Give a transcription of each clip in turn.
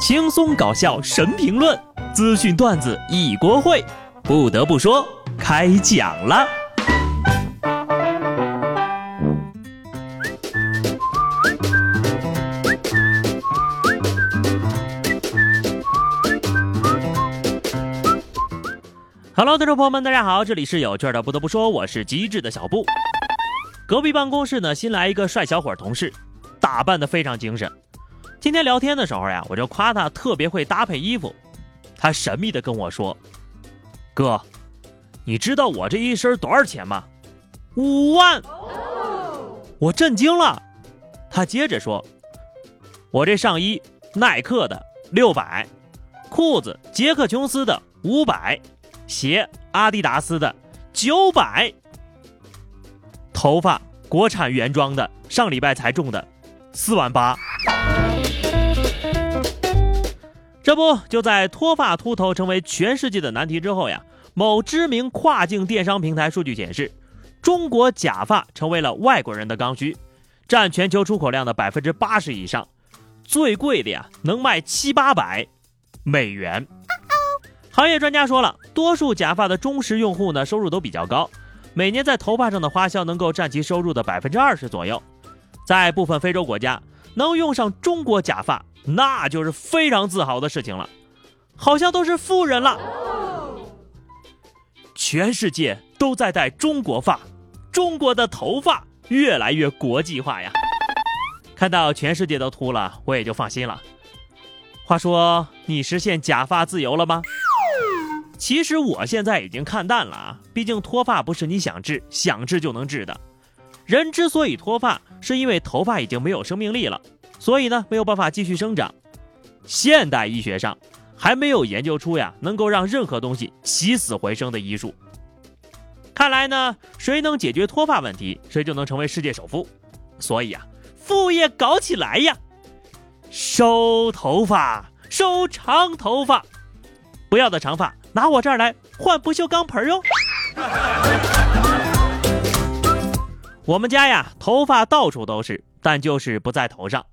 轻松搞笑神评论，资讯段子一锅烩。不得不说，开讲了。Hello，听众朋友们，大家好，这里是有趣的。不得不说，我是机智的小布。隔壁办公室呢，新来一个帅小伙同事，打扮的非常精神。今天聊天的时候呀，我就夸他特别会搭配衣服。他神秘的跟我说：“哥，你知道我这一身多少钱吗？五万！”我震惊了。他接着说：“我这上衣耐克的六百，裤子杰克琼斯的五百，鞋阿迪达斯的九百，头发国产原装的，上礼拜才种的，四万八。”这不就在脱发秃头成为全世界的难题之后呀？某知名跨境电商平台数据显示，中国假发成为了外国人的刚需，占全球出口量的百分之八十以上，最贵的呀能卖七八百美元。行业专家说了，多数假发的忠实用户呢收入都比较高，每年在头发上的花销能够占其收入的百分之二十左右，在部分非洲国家能用上中国假发。那就是非常自豪的事情了，好像都是富人了。全世界都在戴中国发，中国的头发越来越国际化呀。看到全世界都秃了，我也就放心了。话说，你实现假发自由了吗？其实我现在已经看淡了啊，毕竟脱发不是你想治想治就能治的。人之所以脱发，是因为头发已经没有生命力了。所以呢，没有办法继续生长。现代医学上还没有研究出呀，能够让任何东西起死回生的医术。看来呢，谁能解决脱发问题，谁就能成为世界首富。所以啊，副业搞起来呀！收头发，收长头发，不要的长发拿我这儿来换不锈钢盆哟。我们家呀，头发到处都是，但就是不在头上。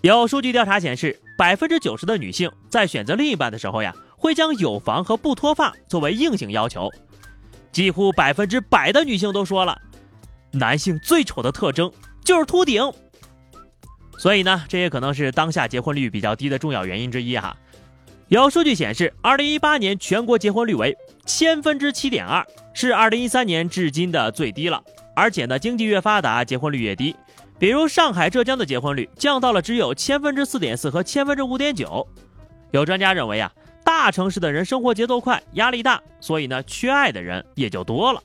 有数据调查显示，百分之九十的女性在选择另一半的时候呀，会将有房和不脱发作为硬性要求。几乎百分之百的女性都说了，男性最丑的特征就是秃顶。所以呢，这也可能是当下结婚率比较低的重要原因之一哈。有数据显示，二零一八年全国结婚率为千分之七点二，是二零一三年至今的最低了。而且呢，经济越发达，结婚率越低。比如上海、浙江的结婚率降到了只有千分之四点四和千分之五点九。有专家认为啊，大城市的人生活节奏快，压力大，所以呢，缺爱的人也就多了。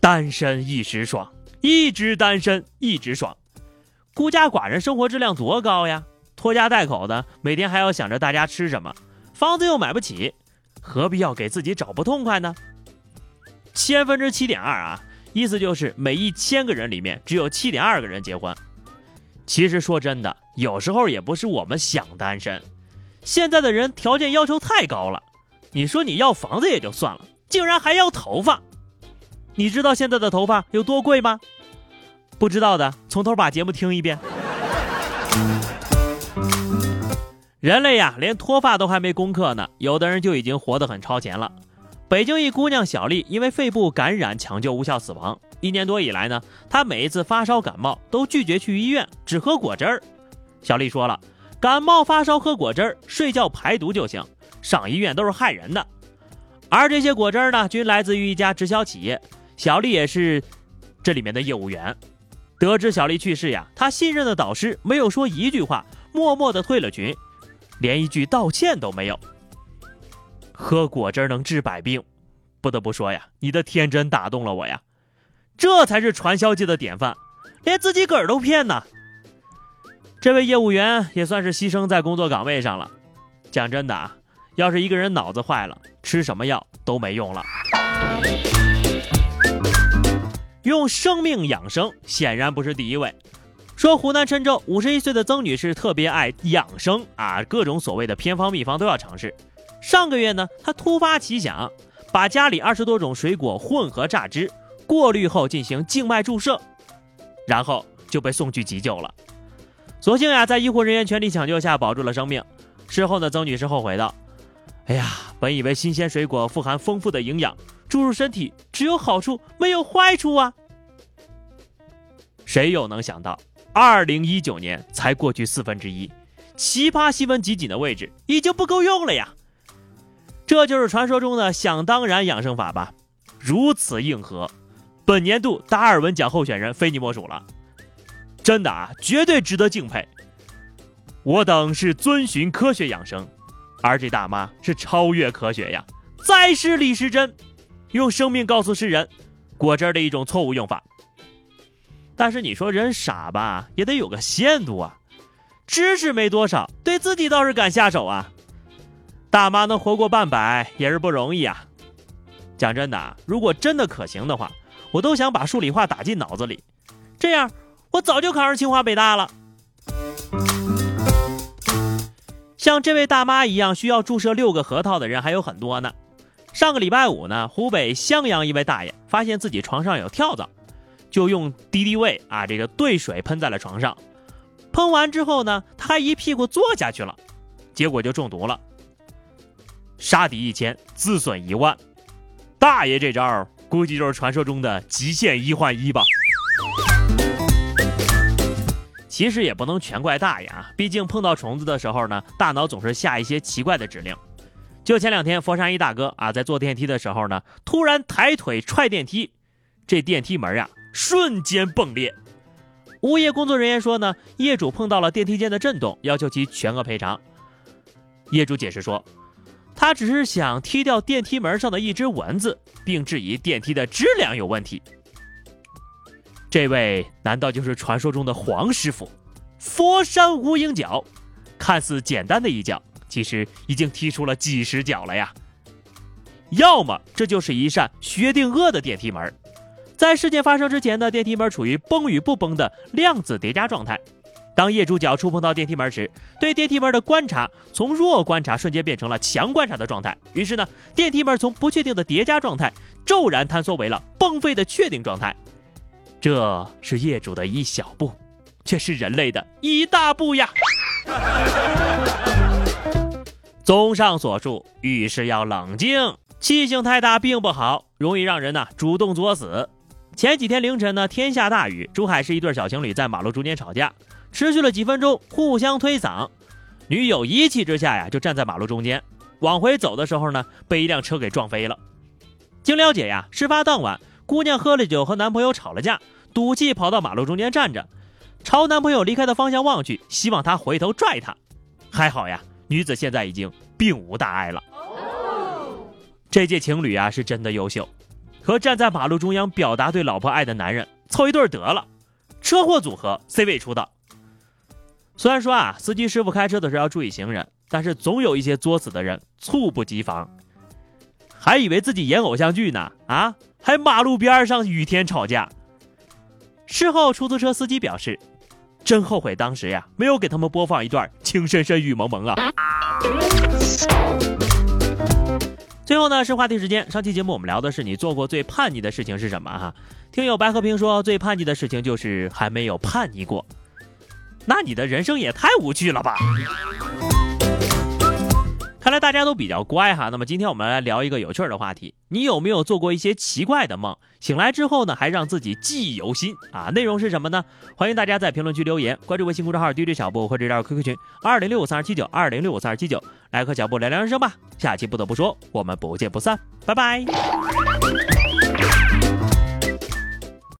单身一时爽，一直单身一直爽。孤家寡人生活质量多高呀？拖家带口的，每天还要想着大家吃什么，房子又买不起，何必要给自己找不痛快呢？千分之七点二啊！意思就是每一千个人里面只有七点二个人结婚。其实说真的，有时候也不是我们想单身，现在的人条件要求太高了。你说你要房子也就算了，竟然还要头发。你知道现在的头发有多贵吗？不知道的，从头把节目听一遍。人类呀，连脱发都还没攻克呢，有的人就已经活得很超前了。北京一姑娘小丽因为肺部感染抢救无效死亡。一年多以来呢，她每一次发烧感冒都拒绝去医院，只喝果汁儿。小丽说了，感冒发烧喝果汁儿，睡觉排毒就行，上医院都是害人的。而这些果汁儿呢，均来自于一家直销企业，小丽也是这里面的业务员。得知小丽去世呀，她信任的导师没有说一句话，默默的退了群，连一句道歉都没有。喝果汁能治百病，不得不说呀，你的天真打动了我呀，这才是传销界的典范，连自己个儿都骗呢。这位业务员也算是牺牲在工作岗位上了。讲真的啊，要是一个人脑子坏了，吃什么药都没用了。用生命养生显然不是第一位。说湖南郴州五十一岁的曾女士特别爱养生啊，各种所谓的偏方秘方都要尝试。上个月呢，他突发奇想，把家里二十多种水果混合榨汁，过滤后进行静脉注射，然后就被送去急救了。所幸呀，在医护人员全力抢救下保住了生命。事后呢，曾女士后悔道：“哎呀，本以为新鲜水果富含丰富的营养，注入身体只有好处没有坏处啊。谁又能想到，二零一九年才过去四分之一，奇葩新闻集锦的位置已经不够用了呀！这就是传说中的想当然养生法吧？如此硬核，本年度达尔文奖候选人非你莫属了。”真的啊，绝对值得敬佩。我等是遵循科学养生，而这大妈是超越科学呀！再是李时珍，用生命告诉世人，果汁的一种错误用法。但是你说人傻吧，也得有个限度啊。知识没多少，对自己倒是敢下手啊。大妈能活过半百也是不容易啊。讲真的啊，如果真的可行的话，我都想把数理化打进脑子里，这样。我早就考上清华北大了。像这位大妈一样需要注射六个核桃的人还有很多呢。上个礼拜五呢，湖北襄阳一位大爷发现自己床上有跳蚤，就用敌敌畏啊这个兑水喷在了床上，喷完之后呢，他还一屁股坐下去了，结果就中毒了。杀敌一千，自损一万。大爷这招估计就是传说中的极限一换一吧。其实也不能全怪大爷啊，毕竟碰到虫子的时候呢，大脑总是下一些奇怪的指令。就前两天，佛山一大哥啊，在坐电梯的时候呢，突然抬腿踹电梯，这电梯门呀瞬间崩裂。物业工作人员说呢，业主碰到了电梯间的震动，要求其全额赔偿。业主解释说，他只是想踢掉电梯门上的一只蚊子，并质疑电梯的质量有问题。这位难道就是传说中的黄师傅？佛山无影脚，看似简单的一脚，其实已经踢出了几十脚了呀。要么这就是一扇薛定谔的电梯门，在事件发生之前呢，电梯门处于崩与不崩的量子叠加状态。当业主脚触碰到电梯门时，对电梯门的观察从弱观察瞬间变成了强观察的状态。于是呢，电梯门从不确定的叠加状态骤然坍缩为了崩废的确定状态。这是业主的一小步，却是人类的一大步呀！综上所述，遇事要冷静，气性太大并不好，容易让人呢主动作死。前几天凌晨呢，天下大雨，珠海市一对小情侣在马路中间吵架，持续了几分钟，互相推搡，女友一气之下呀，就站在马路中间，往回走的时候呢，被一辆车给撞飞了。经了解呀，事发当晚。姑娘喝了酒，和男朋友吵了架，赌气跑到马路中间站着，朝男朋友离开的方向望去，希望他回头拽她。还好呀，女子现在已经并无大碍了。这届情侣啊是真的优秀，和站在马路中央表达对老婆爱的男人凑一对得了。车祸组合 C 位出道。虽然说啊，司机师傅开车的时候要注意行人，但是总有一些作死的人猝不及防，还以为自己演偶像剧呢啊！还马路边上雨天吵架。事后，出租车司机表示：“真后悔当时呀，没有给他们播放一段情深深雨蒙蒙啊。”最后呢，是话题时间。上期节目我们聊的是你做过最叛逆的事情是什么？哈，听友白和平说最叛逆的事情就是还没有叛逆过。那你的人生也太无趣了吧！看来大家都比较乖哈，那么今天我们来聊一个有趣儿的话题。你有没有做过一些奇怪的梦？醒来之后呢，还让自己记忆犹新啊？内容是什么呢？欢迎大家在评论区留言，关注微信公众号 DJ 小布或者加入 QQ 群二零六五三二七九二零六五三二七九，来和小布聊聊人生吧。下期不得不说，我们不见不散，拜拜。